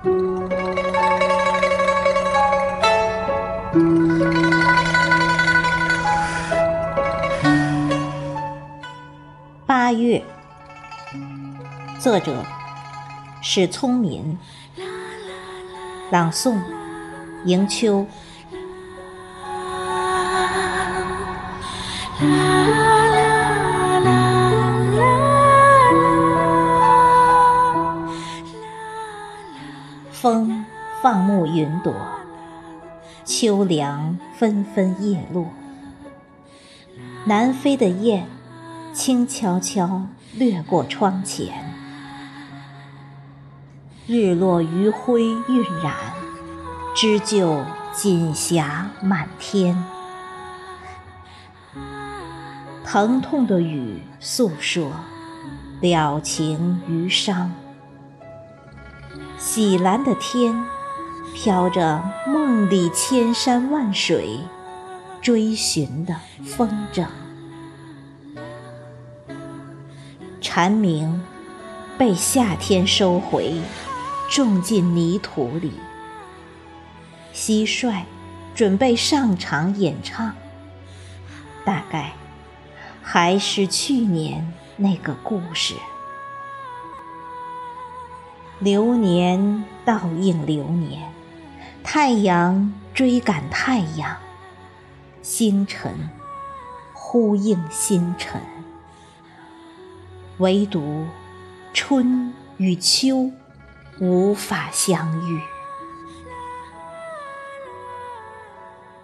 八月，作者史聪民，朗诵迎秋。放牧云朵，秋凉纷纷叶落。南飞的雁，轻悄悄掠过窗前。日落余晖晕染，织就锦霞满天。疼痛的雨诉说了情余伤。喜蓝的天，飘着梦里千山万水追寻的风筝。蝉鸣被夏天收回，种进泥土里。蟋蟀准备上场演唱，大概还是去年那个故事。流年倒映流年，太阳追赶太阳，星辰呼应星辰，唯独春与秋无法相遇。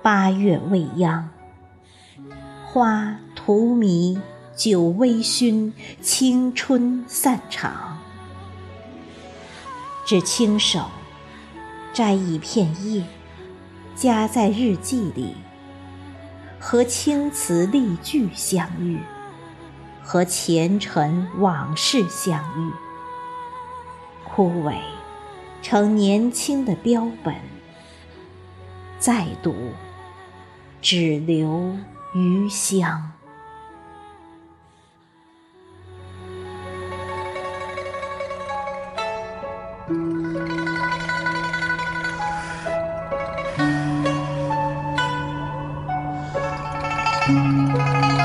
八月未央，花荼蘼，酒微醺，青春散场。只轻手摘一片叶，夹在日记里，和青词丽句相遇，和前尘往事相遇。枯萎成年轻的标本，再读只留余香。Música